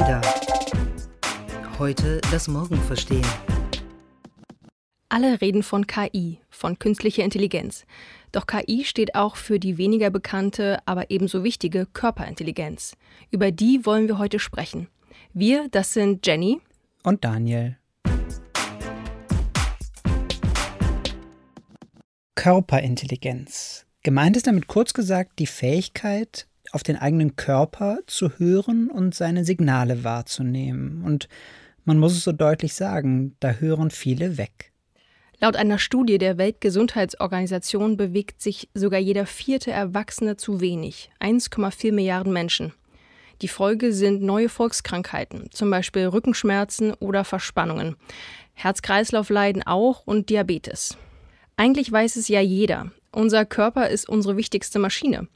Ada. Heute das Morgen verstehen. Alle reden von KI, von künstlicher Intelligenz. Doch KI steht auch für die weniger bekannte, aber ebenso wichtige Körperintelligenz. Über die wollen wir heute sprechen. Wir, das sind Jenny und Daniel. Körperintelligenz. Gemeint ist damit kurz gesagt die Fähigkeit, auf den eigenen Körper zu hören und seine Signale wahrzunehmen. Und man muss es so deutlich sagen, da hören viele weg. Laut einer Studie der Weltgesundheitsorganisation bewegt sich sogar jeder vierte Erwachsene zu wenig, 1,4 Milliarden Menschen. Die Folge sind neue Volkskrankheiten, zum Beispiel Rückenschmerzen oder Verspannungen. Herz-Kreislauf leiden auch und Diabetes. Eigentlich weiß es ja jeder. Unser Körper ist unsere wichtigste Maschine.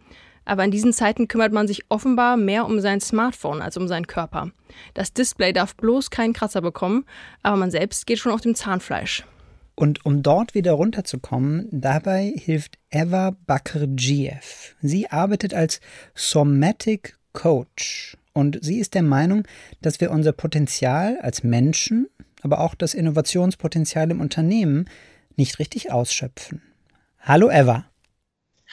Aber in diesen Zeiten kümmert man sich offenbar mehr um sein Smartphone als um seinen Körper. Das Display darf bloß keinen Kratzer bekommen, aber man selbst geht schon auf dem Zahnfleisch. Und um dort wieder runterzukommen, dabei hilft Eva Bakr-Giev. Sie arbeitet als Somatic Coach und sie ist der Meinung, dass wir unser Potenzial als Menschen, aber auch das Innovationspotenzial im Unternehmen nicht richtig ausschöpfen. Hallo Eva.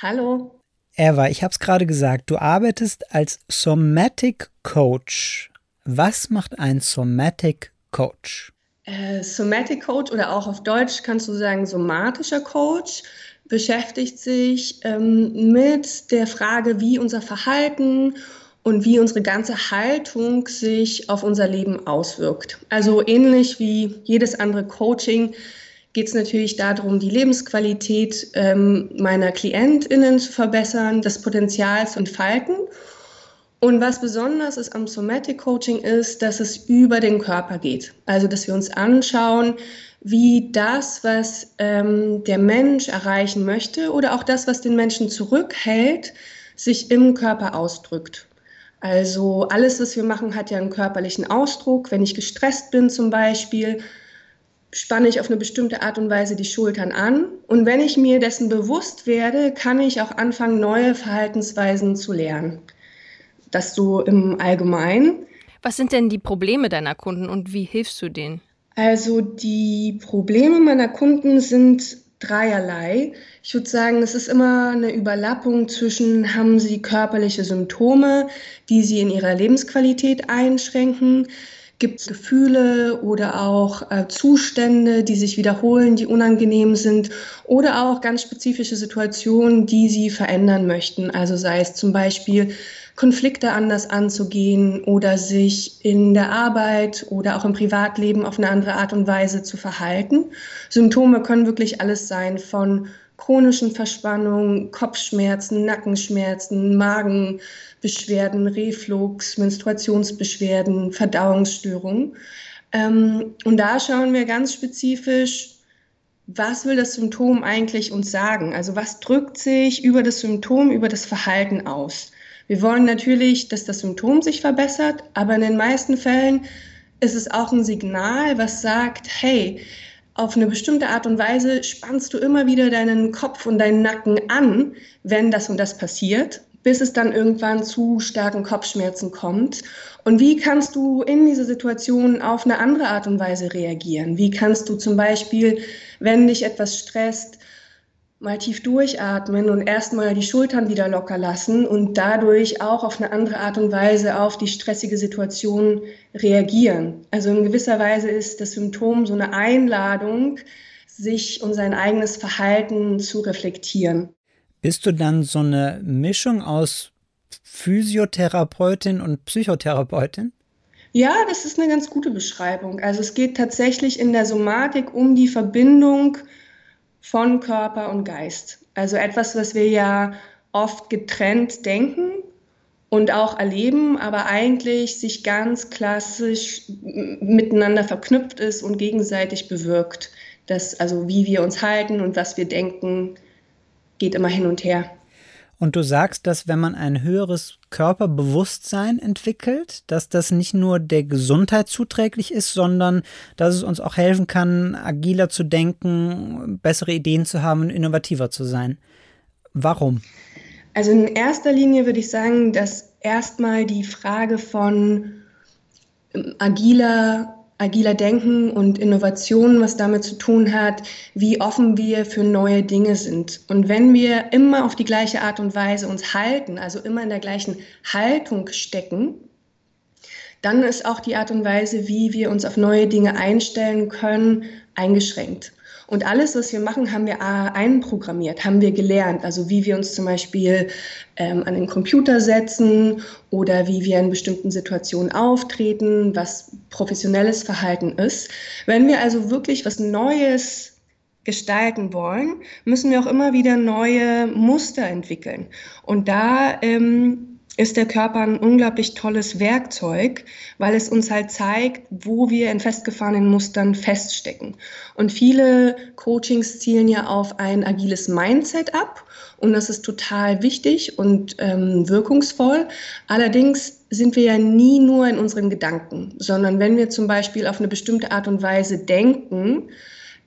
Hallo. Eva, ich habe es gerade gesagt, du arbeitest als Somatic Coach. Was macht ein Somatic Coach? Äh, Somatic Coach oder auch auf Deutsch kannst du sagen somatischer Coach beschäftigt sich ähm, mit der Frage, wie unser Verhalten und wie unsere ganze Haltung sich auf unser Leben auswirkt. Also ähnlich wie jedes andere Coaching geht es natürlich darum, die Lebensqualität ähm, meiner KlientInnen zu verbessern, das Potenzial zu entfalten. Und was besonders ist am Somatic Coaching ist, dass es über den Körper geht. Also, dass wir uns anschauen, wie das, was ähm, der Mensch erreichen möchte oder auch das, was den Menschen zurückhält, sich im Körper ausdrückt. Also alles, was wir machen, hat ja einen körperlichen Ausdruck. Wenn ich gestresst bin zum Beispiel, spanne ich auf eine bestimmte Art und Weise die Schultern an. Und wenn ich mir dessen bewusst werde, kann ich auch anfangen, neue Verhaltensweisen zu lernen. Das so im Allgemeinen. Was sind denn die Probleme deiner Kunden und wie hilfst du denen? Also die Probleme meiner Kunden sind dreierlei. Ich würde sagen, es ist immer eine Überlappung zwischen, haben sie körperliche Symptome, die sie in ihrer Lebensqualität einschränken, Gibt es Gefühle oder auch äh, Zustände, die sich wiederholen, die unangenehm sind oder auch ganz spezifische Situationen, die Sie verändern möchten? Also sei es zum Beispiel Konflikte anders anzugehen oder sich in der Arbeit oder auch im Privatleben auf eine andere Art und Weise zu verhalten. Symptome können wirklich alles sein von chronischen Verspannungen, Kopfschmerzen, Nackenschmerzen, Magenbeschwerden, Reflux, Menstruationsbeschwerden, Verdauungsstörungen. Ähm, und da schauen wir ganz spezifisch, was will das Symptom eigentlich uns sagen? Also was drückt sich über das Symptom, über das Verhalten aus? Wir wollen natürlich, dass das Symptom sich verbessert, aber in den meisten Fällen ist es auch ein Signal, was sagt, hey, auf eine bestimmte Art und Weise spannst du immer wieder deinen Kopf und deinen Nacken an, wenn das und das passiert, bis es dann irgendwann zu starken Kopfschmerzen kommt. Und wie kannst du in dieser Situation auf eine andere Art und Weise reagieren? Wie kannst du zum Beispiel, wenn dich etwas stresst, mal tief durchatmen und erstmal die Schultern wieder locker lassen und dadurch auch auf eine andere Art und Weise auf die stressige Situation reagieren. Also in gewisser Weise ist das Symptom so eine Einladung, sich und sein eigenes Verhalten zu reflektieren. Bist du dann so eine Mischung aus Physiotherapeutin und Psychotherapeutin? Ja, das ist eine ganz gute Beschreibung. Also es geht tatsächlich in der Somatik um die Verbindung von Körper und Geist. Also etwas, was wir ja oft getrennt denken und auch erleben, aber eigentlich sich ganz klassisch miteinander verknüpft ist und gegenseitig bewirkt. Das, also wie wir uns halten und was wir denken, geht immer hin und her. Und du sagst, dass wenn man ein höheres Körperbewusstsein entwickelt, dass das nicht nur der Gesundheit zuträglich ist, sondern dass es uns auch helfen kann, agiler zu denken, bessere Ideen zu haben und innovativer zu sein. Warum? Also in erster Linie würde ich sagen, dass erstmal die Frage von agiler agiler Denken und Innovation, was damit zu tun hat, wie offen wir für neue Dinge sind. Und wenn wir immer auf die gleiche Art und Weise uns halten, also immer in der gleichen Haltung stecken, dann ist auch die Art und Weise, wie wir uns auf neue Dinge einstellen können, eingeschränkt. Und alles, was wir machen, haben wir einprogrammiert, haben wir gelernt. Also wie wir uns zum Beispiel ähm, an den Computer setzen oder wie wir in bestimmten Situationen auftreten, was professionelles Verhalten ist. Wenn wir also wirklich was Neues gestalten wollen, müssen wir auch immer wieder neue Muster entwickeln. Und da ähm, ist der Körper ein unglaublich tolles Werkzeug, weil es uns halt zeigt, wo wir in festgefahrenen Mustern feststecken. Und viele Coachings zielen ja auf ein agiles Mindset ab und das ist total wichtig und ähm, wirkungsvoll. Allerdings sind wir ja nie nur in unseren Gedanken, sondern wenn wir zum Beispiel auf eine bestimmte Art und Weise denken,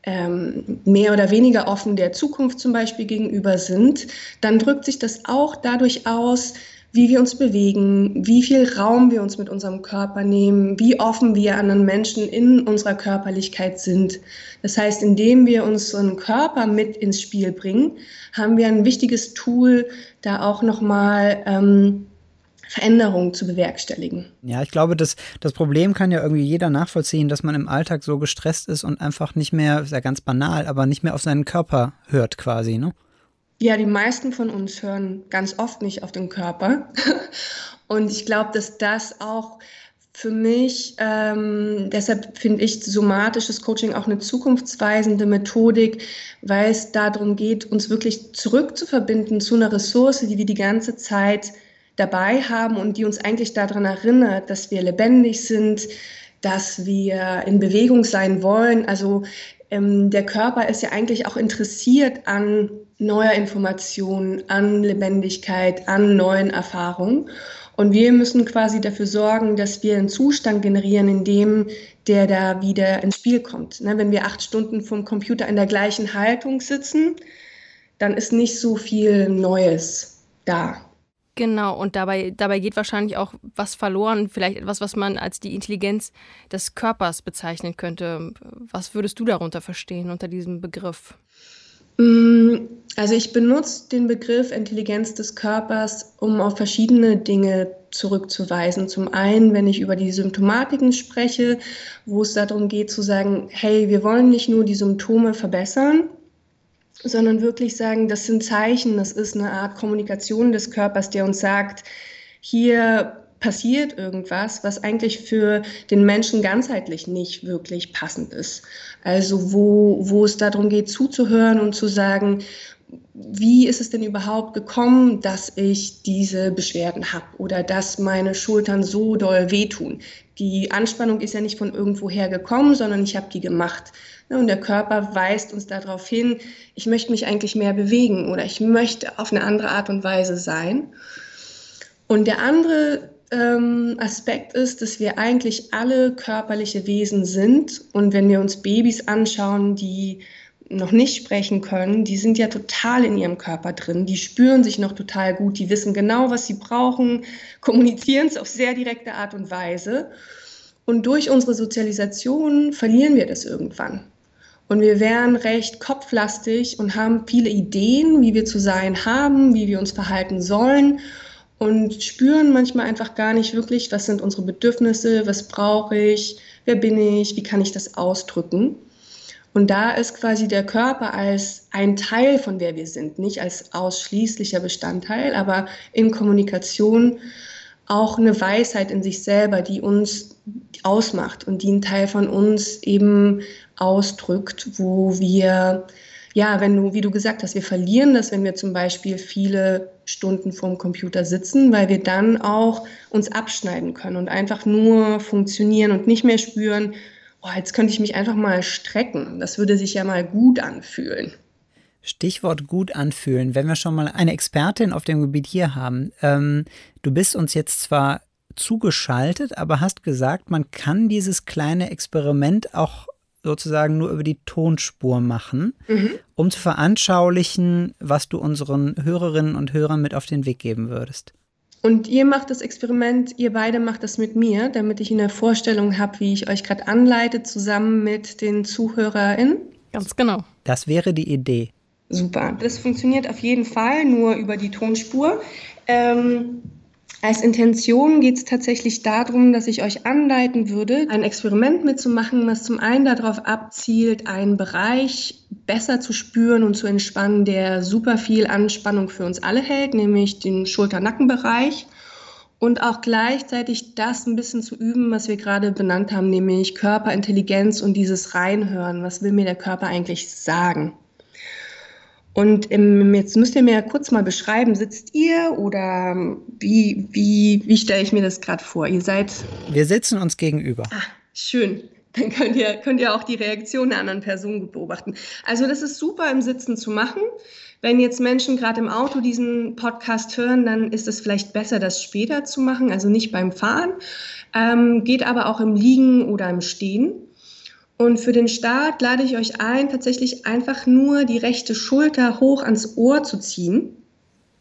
ähm, mehr oder weniger offen der Zukunft zum Beispiel gegenüber sind, dann drückt sich das auch dadurch aus, wie wir uns bewegen, wie viel Raum wir uns mit unserem Körper nehmen, wie offen wir anderen Menschen in unserer Körperlichkeit sind. Das heißt, indem wir unseren Körper mit ins Spiel bringen, haben wir ein wichtiges Tool, da auch nochmal ähm, Veränderungen zu bewerkstelligen. Ja, ich glaube, das, das Problem kann ja irgendwie jeder nachvollziehen, dass man im Alltag so gestresst ist und einfach nicht mehr, ist ja ganz banal, aber nicht mehr auf seinen Körper hört quasi, ne? Ja, die meisten von uns hören ganz oft nicht auf den Körper. Und ich glaube, dass das auch für mich, ähm, deshalb finde ich somatisches Coaching auch eine zukunftsweisende Methodik, weil es darum geht, uns wirklich zurückzuverbinden zu einer Ressource, die wir die ganze Zeit dabei haben und die uns eigentlich daran erinnert, dass wir lebendig sind, dass wir in Bewegung sein wollen. Also ähm, der Körper ist ja eigentlich auch interessiert an neuer Information, an Lebendigkeit, an neuen Erfahrungen. Und wir müssen quasi dafür sorgen, dass wir einen Zustand generieren, in dem der da wieder ins Spiel kommt. Ne, wenn wir acht Stunden vom Computer in der gleichen Haltung sitzen, dann ist nicht so viel Neues da. Genau, und dabei, dabei geht wahrscheinlich auch was verloren, vielleicht etwas, was man als die Intelligenz des Körpers bezeichnen könnte. Was würdest du darunter verstehen, unter diesem Begriff? Mm, also ich benutze den Begriff Intelligenz des Körpers, um auf verschiedene Dinge zurückzuweisen. Zum einen, wenn ich über die Symptomatiken spreche, wo es darum geht zu sagen, hey, wir wollen nicht nur die Symptome verbessern, sondern wirklich sagen, das sind Zeichen, das ist eine Art Kommunikation des Körpers, der uns sagt, hier passiert irgendwas, was eigentlich für den Menschen ganzheitlich nicht wirklich passend ist. Also wo, wo es darum geht, zuzuhören und zu sagen, wie ist es denn überhaupt gekommen, dass ich diese Beschwerden habe oder dass meine Schultern so doll wehtun? Die Anspannung ist ja nicht von irgendwoher gekommen, sondern ich habe die gemacht. Und der Körper weist uns darauf hin, ich möchte mich eigentlich mehr bewegen oder ich möchte auf eine andere Art und Weise sein. Und der andere ähm, Aspekt ist, dass wir eigentlich alle körperliche Wesen sind. Und wenn wir uns Babys anschauen, die noch nicht sprechen können, die sind ja total in ihrem Körper drin, die spüren sich noch total gut, die wissen genau, was sie brauchen, kommunizieren es auf sehr direkte Art und Weise. Und durch unsere Sozialisation verlieren wir das irgendwann. Und wir wären recht kopflastig und haben viele Ideen, wie wir zu sein haben, wie wir uns verhalten sollen und spüren manchmal einfach gar nicht wirklich, was sind unsere Bedürfnisse, was brauche ich, wer bin ich, wie kann ich das ausdrücken. Und da ist quasi der Körper als ein Teil von wer wir sind, nicht als ausschließlicher Bestandteil, aber in Kommunikation auch eine Weisheit in sich selber, die uns ausmacht und die ein Teil von uns eben ausdrückt, wo wir ja, wenn du, wie du gesagt hast, wir verlieren das, wenn wir zum Beispiel viele Stunden vorm Computer sitzen, weil wir dann auch uns abschneiden können und einfach nur funktionieren und nicht mehr spüren, oh, jetzt könnte ich mich einfach mal strecken. Das würde sich ja mal gut anfühlen. Stichwort gut anfühlen. Wenn wir schon mal eine Expertin auf dem Gebiet hier haben, ähm, du bist uns jetzt zwar zugeschaltet, aber hast gesagt, man kann dieses kleine Experiment auch sozusagen nur über die Tonspur machen, mhm. um zu veranschaulichen, was du unseren Hörerinnen und Hörern mit auf den Weg geben würdest. Und ihr macht das Experiment, ihr beide macht das mit mir, damit ich eine Vorstellung habe, wie ich euch gerade anleite, zusammen mit den ZuhörerInnen. Ganz genau. Das wäre die Idee. Super. Das funktioniert auf jeden Fall nur über die Tonspur. Ähm, als Intention geht es tatsächlich darum, dass ich euch anleiten würde, ein Experiment mitzumachen, was zum einen darauf abzielt, einen Bereich besser zu spüren und zu entspannen, der super viel Anspannung für uns alle hält, nämlich den Schulter-Nackenbereich. Und auch gleichzeitig das ein bisschen zu üben, was wir gerade benannt haben, nämlich Körperintelligenz und dieses Reinhören. Was will mir der Körper eigentlich sagen? Und ähm, jetzt müsst ihr mir kurz mal beschreiben, sitzt ihr oder wie, wie, wie stelle ich mir das gerade vor? Ihr seid. Wir sitzen uns gegenüber. Ah, schön. Dann könnt ihr, könnt ihr auch die Reaktion der anderen Person beobachten. Also das ist super im Sitzen zu machen. Wenn jetzt Menschen gerade im Auto diesen Podcast hören, dann ist es vielleicht besser, das später zu machen, also nicht beim Fahren. Ähm, geht aber auch im Liegen oder im Stehen. Und für den Start lade ich euch ein, tatsächlich einfach nur die rechte Schulter hoch ans Ohr zu ziehen.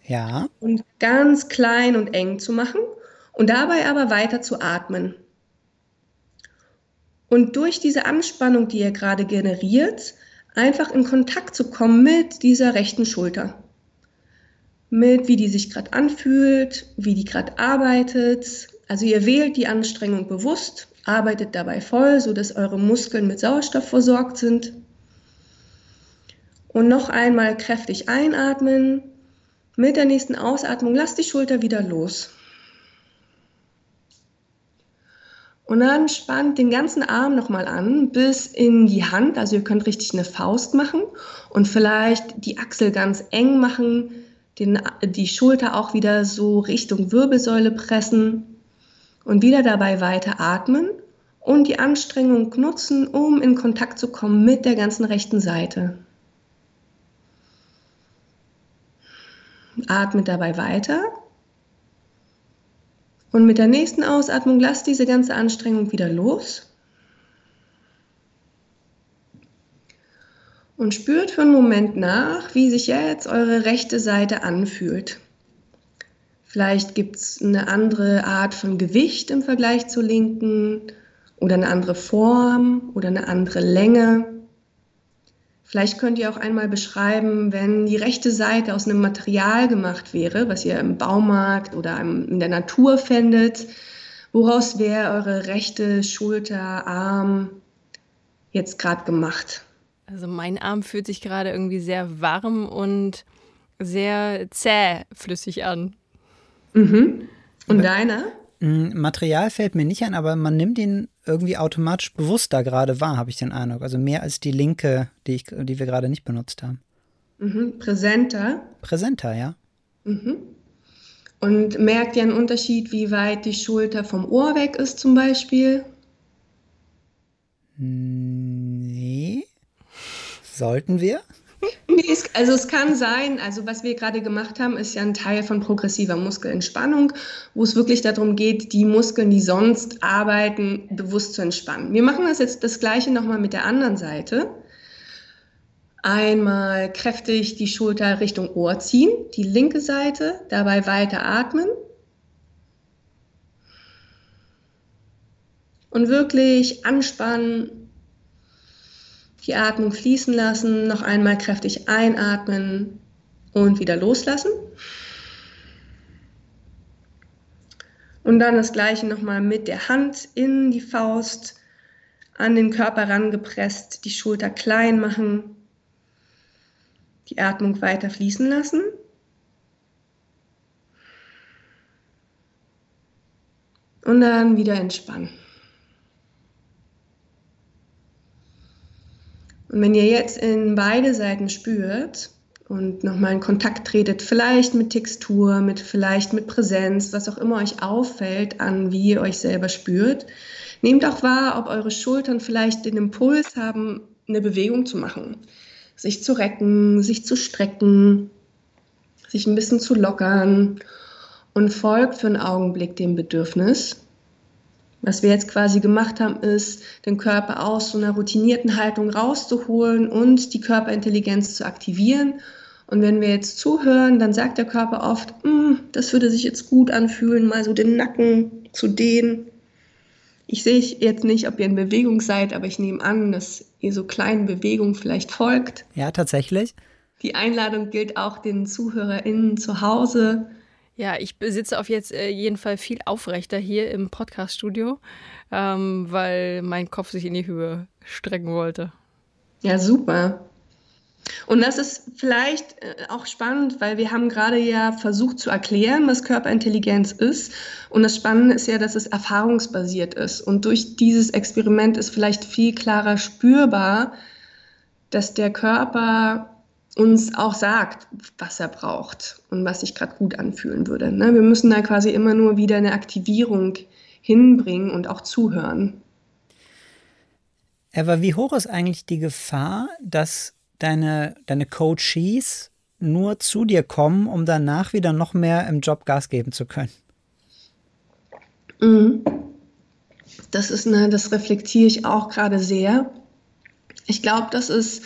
Ja. Und ganz klein und eng zu machen und dabei aber weiter zu atmen. Und durch diese Anspannung, die ihr gerade generiert, einfach in Kontakt zu kommen mit dieser rechten Schulter. Mit wie die sich gerade anfühlt, wie die gerade arbeitet. Also ihr wählt die Anstrengung bewusst arbeitet dabei voll, sodass eure Muskeln mit Sauerstoff versorgt sind. Und noch einmal kräftig einatmen. Mit der nächsten Ausatmung lasst die Schulter wieder los. Und dann spannt den ganzen Arm nochmal an bis in die Hand. Also ihr könnt richtig eine Faust machen und vielleicht die Achsel ganz eng machen, den, die Schulter auch wieder so Richtung Wirbelsäule pressen und wieder dabei weiter atmen und die Anstrengung nutzen, um in Kontakt zu kommen mit der ganzen rechten Seite. Atme dabei weiter. Und mit der nächsten Ausatmung lasst diese ganze Anstrengung wieder los. Und spürt für einen Moment nach, wie sich jetzt eure rechte Seite anfühlt. Vielleicht gibt es eine andere Art von Gewicht im Vergleich zur linken oder eine andere Form oder eine andere Länge. Vielleicht könnt ihr auch einmal beschreiben, wenn die rechte Seite aus einem Material gemacht wäre, was ihr im Baumarkt oder in der Natur fändet. Woraus wäre eure rechte Schulter, Arm jetzt gerade gemacht? Also mein Arm fühlt sich gerade irgendwie sehr warm und sehr zähflüssig an. Mhm. Und deiner? Material fällt mir nicht ein, aber man nimmt ihn irgendwie automatisch bewusster gerade wahr, habe ich den Eindruck. Also mehr als die linke, die, ich, die wir gerade nicht benutzt haben. Mhm. Präsenter. Präsenter, ja. Mhm. Und merkt ihr einen Unterschied, wie weit die Schulter vom Ohr weg ist zum Beispiel? Nee. Sollten wir? Nee, es, also es kann sein, also was wir gerade gemacht haben, ist ja ein Teil von progressiver Muskelentspannung, wo es wirklich darum geht, die Muskeln, die sonst arbeiten, bewusst zu entspannen. Wir machen das jetzt das gleiche nochmal mit der anderen Seite. Einmal kräftig die Schulter Richtung Ohr ziehen, die linke Seite, dabei weiter atmen. Und wirklich anspannen, die Atmung fließen lassen, noch einmal kräftig einatmen und wieder loslassen. Und dann das gleiche nochmal mit der Hand in die Faust, an den Körper rangepresst, die Schulter klein machen, die Atmung weiter fließen lassen. Und dann wieder entspannen. Und wenn ihr jetzt in beide Seiten spürt und nochmal in Kontakt tretet, vielleicht mit Textur, mit vielleicht mit Präsenz, was auch immer euch auffällt an, wie ihr euch selber spürt, nehmt auch wahr, ob eure Schultern vielleicht den Impuls haben, eine Bewegung zu machen. Sich zu recken, sich zu strecken, sich ein bisschen zu lockern und folgt für einen Augenblick dem Bedürfnis was wir jetzt quasi gemacht haben, ist, den Körper aus so einer routinierten Haltung rauszuholen und die Körperintelligenz zu aktivieren Und wenn wir jetzt zuhören, dann sagt der Körper oft, mm, das würde sich jetzt gut anfühlen, mal so den Nacken zu dehnen. Ich sehe jetzt nicht, ob ihr in Bewegung seid, aber ich nehme an, dass ihr so kleinen Bewegungen vielleicht folgt. Ja, tatsächlich. Die Einladung gilt auch den ZuhörerInnen zu Hause. Ja, ich sitze auf jetzt äh, jeden Fall viel aufrechter hier im Podcaststudio, ähm, weil mein Kopf sich in die Höhe strecken wollte. Ja, super. Und das ist vielleicht äh, auch spannend, weil wir haben gerade ja versucht zu erklären, was Körperintelligenz ist. Und das Spannende ist ja, dass es erfahrungsbasiert ist. Und durch dieses Experiment ist vielleicht viel klarer spürbar, dass der Körper uns auch sagt, was er braucht und was sich gerade gut anfühlen würde. Ne? Wir müssen da quasi immer nur wieder eine Aktivierung hinbringen und auch zuhören. Aber wie hoch ist eigentlich die Gefahr, dass deine, deine Coaches nur zu dir kommen, um danach wieder noch mehr im Job Gas geben zu können? Mhm. Das ist eine, das reflektiere ich auch gerade sehr. Ich glaube, das ist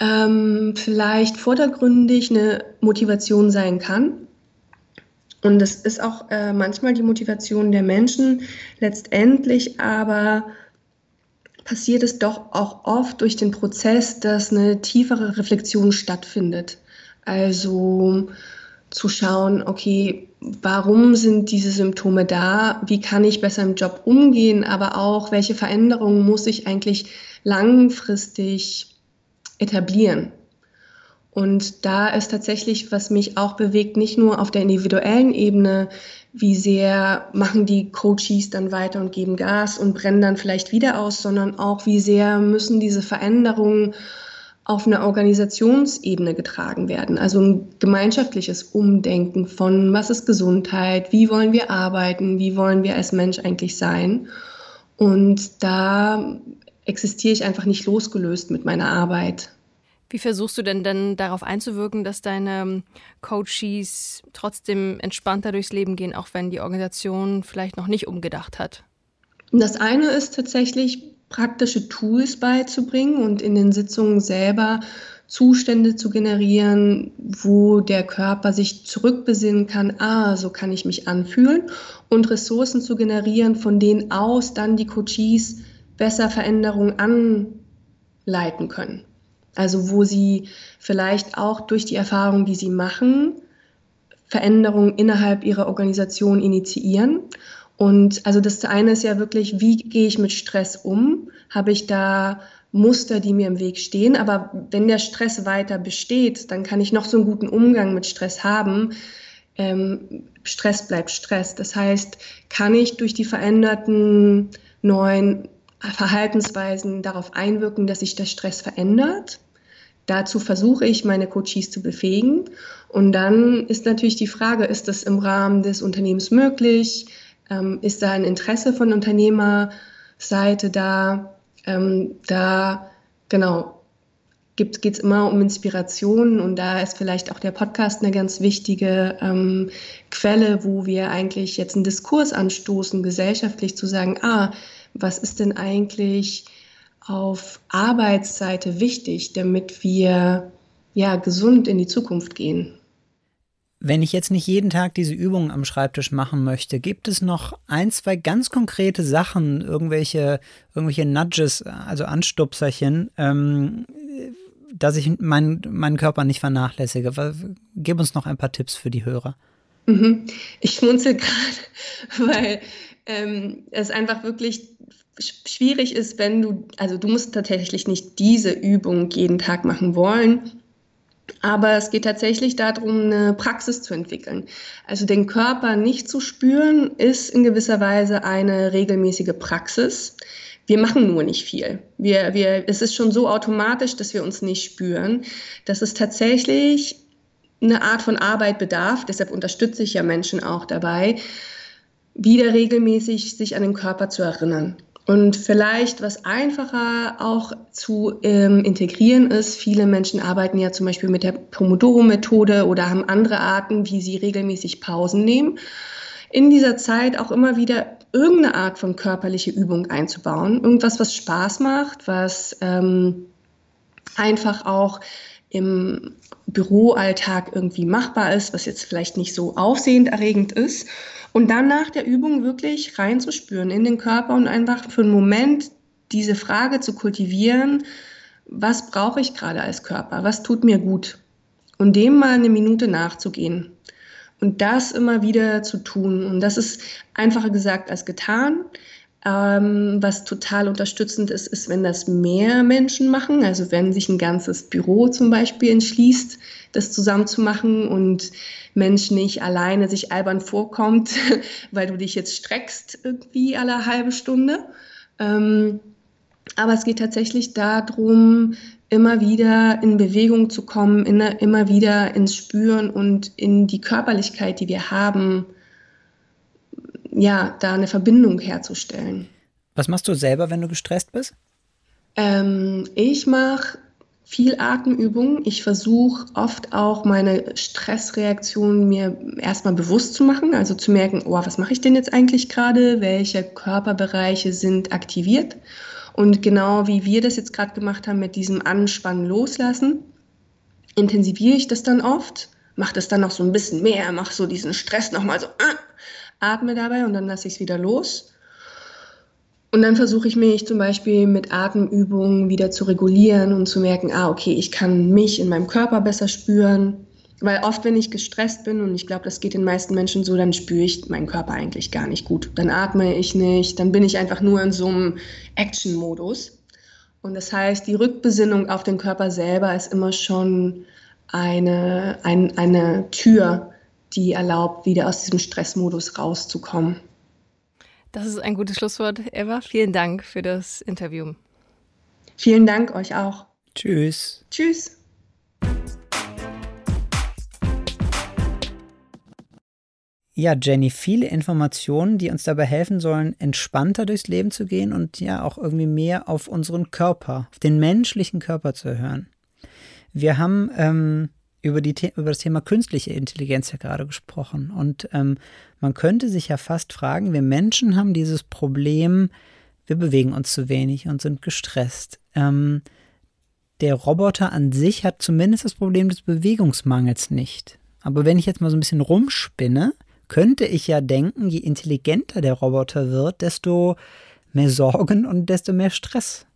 ähm, vielleicht vordergründig eine Motivation sein kann. Und das ist auch äh, manchmal die Motivation der Menschen. Letztendlich aber passiert es doch auch oft durch den Prozess, dass eine tiefere Reflexion stattfindet. Also zu schauen, okay, warum sind diese Symptome da? Wie kann ich besser im Job umgehen? Aber auch, welche Veränderungen muss ich eigentlich langfristig etablieren? Und da ist tatsächlich, was mich auch bewegt, nicht nur auf der individuellen Ebene, wie sehr machen die Coaches dann weiter und geben Gas und brennen dann vielleicht wieder aus, sondern auch, wie sehr müssen diese Veränderungen auf einer Organisationsebene getragen werden. Also ein gemeinschaftliches Umdenken von, was ist Gesundheit, wie wollen wir arbeiten, wie wollen wir als Mensch eigentlich sein. Und da existiere ich einfach nicht losgelöst mit meiner Arbeit. Wie versuchst du denn dann darauf einzuwirken, dass deine ähm, Coaches trotzdem entspannter durchs Leben gehen, auch wenn die Organisation vielleicht noch nicht umgedacht hat? Das eine ist tatsächlich praktische Tools beizubringen und in den Sitzungen selber Zustände zu generieren, wo der Körper sich zurückbesinnen kann, ah, so kann ich mich anfühlen und Ressourcen zu generieren, von denen aus dann die Coaches besser Veränderungen anleiten können. Also wo sie vielleicht auch durch die Erfahrung, die sie machen, Veränderungen innerhalb ihrer Organisation initiieren. Und also das eine ist ja wirklich, wie gehe ich mit Stress um? Habe ich da Muster, die mir im Weg stehen? Aber wenn der Stress weiter besteht, dann kann ich noch so einen guten Umgang mit Stress haben. Ähm, Stress bleibt Stress. Das heißt, kann ich durch die veränderten neuen Verhaltensweisen darauf einwirken, dass sich der Stress verändert? Dazu versuche ich, meine Coaches zu befähigen. Und dann ist natürlich die Frage, ist das im Rahmen des Unternehmens möglich? Ähm, ist da ein Interesse von Unternehmerseite da? Ähm, da, genau, geht es immer um Inspiration und da ist vielleicht auch der Podcast eine ganz wichtige ähm, Quelle, wo wir eigentlich jetzt einen Diskurs anstoßen, gesellschaftlich zu sagen, ah, was ist denn eigentlich auf Arbeitsseite wichtig, damit wir ja gesund in die Zukunft gehen? Wenn ich jetzt nicht jeden Tag diese Übungen am Schreibtisch machen möchte, gibt es noch ein, zwei ganz konkrete Sachen, irgendwelche, irgendwelche Nudges, also Anstupserchen, ähm, dass ich meinen, meinen Körper nicht vernachlässige? Gib uns noch ein paar Tipps für die Hörer. Mhm. Ich schmunzel gerade, weil ähm, es einfach wirklich schwierig ist, wenn du, also du musst tatsächlich nicht diese Übung jeden Tag machen wollen, aber es geht tatsächlich darum, eine Praxis zu entwickeln. Also den Körper nicht zu spüren, ist in gewisser Weise eine regelmäßige Praxis. Wir machen nur nicht viel. Wir, wir, es ist schon so automatisch, dass wir uns nicht spüren, dass es tatsächlich eine Art von Arbeit bedarf. Deshalb unterstütze ich ja Menschen auch dabei, wieder regelmäßig sich an den Körper zu erinnern. Und vielleicht, was einfacher auch zu ähm, integrieren ist, viele Menschen arbeiten ja zum Beispiel mit der Pomodoro-Methode oder haben andere Arten, wie sie regelmäßig Pausen nehmen. In dieser Zeit auch immer wieder irgendeine Art von körperliche Übung einzubauen. Irgendwas, was Spaß macht, was ähm, einfach auch im Büroalltag irgendwie machbar ist, was jetzt vielleicht nicht so aufsehenderregend ist. Und dann nach der Übung wirklich reinzuspüren in den Körper und einfach für einen Moment diese Frage zu kultivieren, was brauche ich gerade als Körper, was tut mir gut und dem mal eine Minute nachzugehen und das immer wieder zu tun. Und das ist einfacher gesagt als getan. Ähm, was total unterstützend ist, ist, wenn das mehr Menschen machen. Also wenn sich ein ganzes Büro zum Beispiel entschließt, das zusammen zu machen und Mensch nicht alleine sich albern vorkommt, weil du dich jetzt streckst irgendwie alle halbe Stunde. Ähm, aber es geht tatsächlich darum, immer wieder in Bewegung zu kommen, in, immer wieder ins Spüren und in die Körperlichkeit, die wir haben, ja, da eine Verbindung herzustellen. Was machst du selber, wenn du gestresst bist? Ähm, ich mache viel Atemübung. Ich versuche oft auch meine Stressreaktion mir erstmal bewusst zu machen, also zu merken, oh, was mache ich denn jetzt eigentlich gerade? Welche Körperbereiche sind aktiviert? Und genau wie wir das jetzt gerade gemacht haben mit diesem Anspannen loslassen, intensiviere ich das dann oft, mache das dann noch so ein bisschen mehr, mache so diesen Stress nochmal so, äh, atme dabei und dann lasse ich es wieder los. Und dann versuche ich mich zum Beispiel mit Atemübungen wieder zu regulieren und zu merken, ah, okay, ich kann mich in meinem Körper besser spüren. Weil oft, wenn ich gestresst bin, und ich glaube, das geht den meisten Menschen so, dann spüre ich meinen Körper eigentlich gar nicht gut. Dann atme ich nicht, dann bin ich einfach nur in so einem Action-Modus. Und das heißt, die Rückbesinnung auf den Körper selber ist immer schon eine, ein, eine Tür, die erlaubt, wieder aus diesem Stressmodus rauszukommen. Das ist ein gutes Schlusswort, Eva. Vielen Dank für das Interview. Vielen Dank euch auch. Tschüss. Tschüss. Ja, Jenny, viele Informationen, die uns dabei helfen sollen, entspannter durchs Leben zu gehen und ja auch irgendwie mehr auf unseren Körper, auf den menschlichen Körper zu hören. Wir haben ähm, über, die, über das Thema künstliche Intelligenz ja gerade gesprochen und ähm, man könnte sich ja fast fragen, wir Menschen haben dieses Problem, wir bewegen uns zu wenig und sind gestresst. Ähm, der Roboter an sich hat zumindest das Problem des Bewegungsmangels nicht. Aber wenn ich jetzt mal so ein bisschen rumspinne, könnte ich ja denken, je intelligenter der Roboter wird, desto mehr Sorgen und desto mehr Stress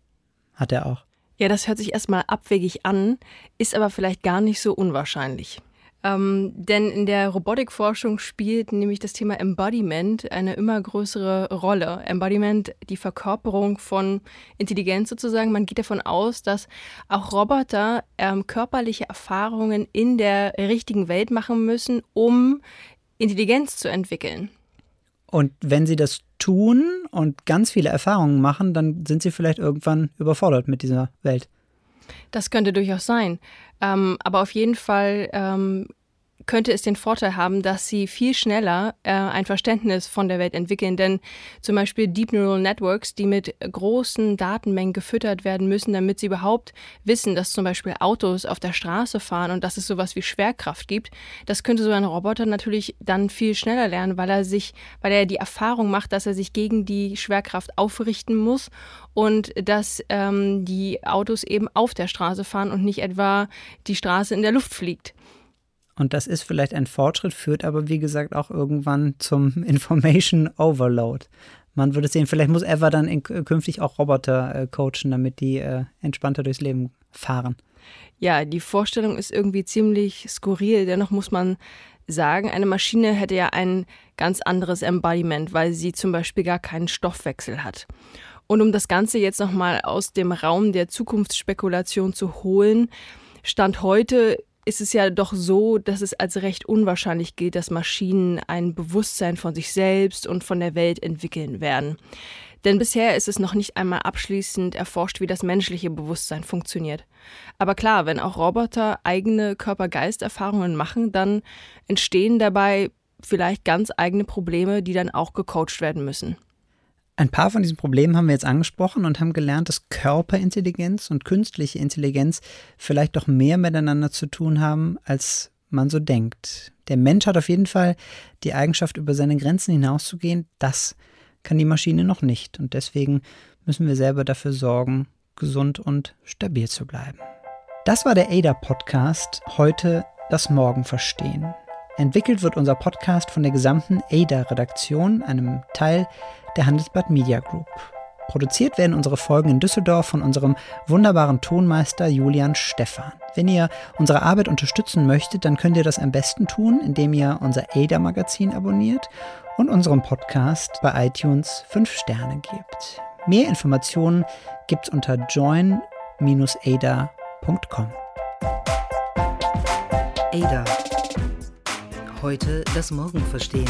hat er auch. Ja, das hört sich erstmal abwegig an, ist aber vielleicht gar nicht so unwahrscheinlich. Ähm, denn in der Robotikforschung spielt nämlich das Thema Embodiment eine immer größere Rolle. Embodiment, die Verkörperung von Intelligenz sozusagen. Man geht davon aus, dass auch Roboter ähm, körperliche Erfahrungen in der richtigen Welt machen müssen, um Intelligenz zu entwickeln. Und wenn sie das tun und ganz viele Erfahrungen machen, dann sind sie vielleicht irgendwann überfordert mit dieser Welt. Das könnte durchaus sein. Ähm, aber auf jeden Fall ähm, könnte es den Vorteil haben, dass sie viel schneller äh, ein Verständnis von der Welt entwickeln. Denn zum Beispiel Deep Neural Networks, die mit großen Datenmengen gefüttert werden müssen, damit sie überhaupt wissen, dass zum Beispiel Autos auf der Straße fahren und dass es sowas wie Schwerkraft gibt, das könnte so ein Roboter natürlich dann viel schneller lernen, weil er sich, weil er die Erfahrung macht, dass er sich gegen die Schwerkraft aufrichten muss und dass ähm, die Autos eben auf der Straße fahren und nicht etwa die Straße in der Luft fliegt. Und das ist vielleicht ein Fortschritt, führt aber wie gesagt auch irgendwann zum Information Overload. Man würde sehen, vielleicht muss Eva dann in, künftig auch Roboter äh, coachen, damit die äh, entspannter durchs Leben fahren. Ja, die Vorstellung ist irgendwie ziemlich skurril. Dennoch muss man sagen, eine Maschine hätte ja ein ganz anderes Embodiment, weil sie zum Beispiel gar keinen Stoffwechsel hat. Und um das Ganze jetzt nochmal aus dem Raum der Zukunftsspekulation zu holen, Stand heute ist es ja doch so, dass es als recht unwahrscheinlich gilt, dass Maschinen ein Bewusstsein von sich selbst und von der Welt entwickeln werden. Denn bisher ist es noch nicht einmal abschließend erforscht, wie das menschliche Bewusstsein funktioniert. Aber klar, wenn auch Roboter eigene Körper-Geist-Erfahrungen machen, dann entstehen dabei vielleicht ganz eigene Probleme, die dann auch gecoacht werden müssen. Ein paar von diesen Problemen haben wir jetzt angesprochen und haben gelernt, dass Körperintelligenz und künstliche Intelligenz vielleicht doch mehr miteinander zu tun haben, als man so denkt. Der Mensch hat auf jeden Fall die Eigenschaft, über seine Grenzen hinauszugehen. Das kann die Maschine noch nicht. Und deswegen müssen wir selber dafür sorgen, gesund und stabil zu bleiben. Das war der ADA-Podcast. Heute das Morgen verstehen. Entwickelt wird unser Podcast von der gesamten ADA-Redaktion, einem Teil der Handelsblatt Media Group. Produziert werden unsere Folgen in Düsseldorf von unserem wunderbaren Tonmeister Julian Stephan. Wenn ihr unsere Arbeit unterstützen möchtet, dann könnt ihr das am besten tun, indem ihr unser ADA-Magazin abonniert und unserem Podcast bei iTunes 5 Sterne gebt. Mehr Informationen gibt's unter join-ada.com. Ada. Heute das Morgen verstehen.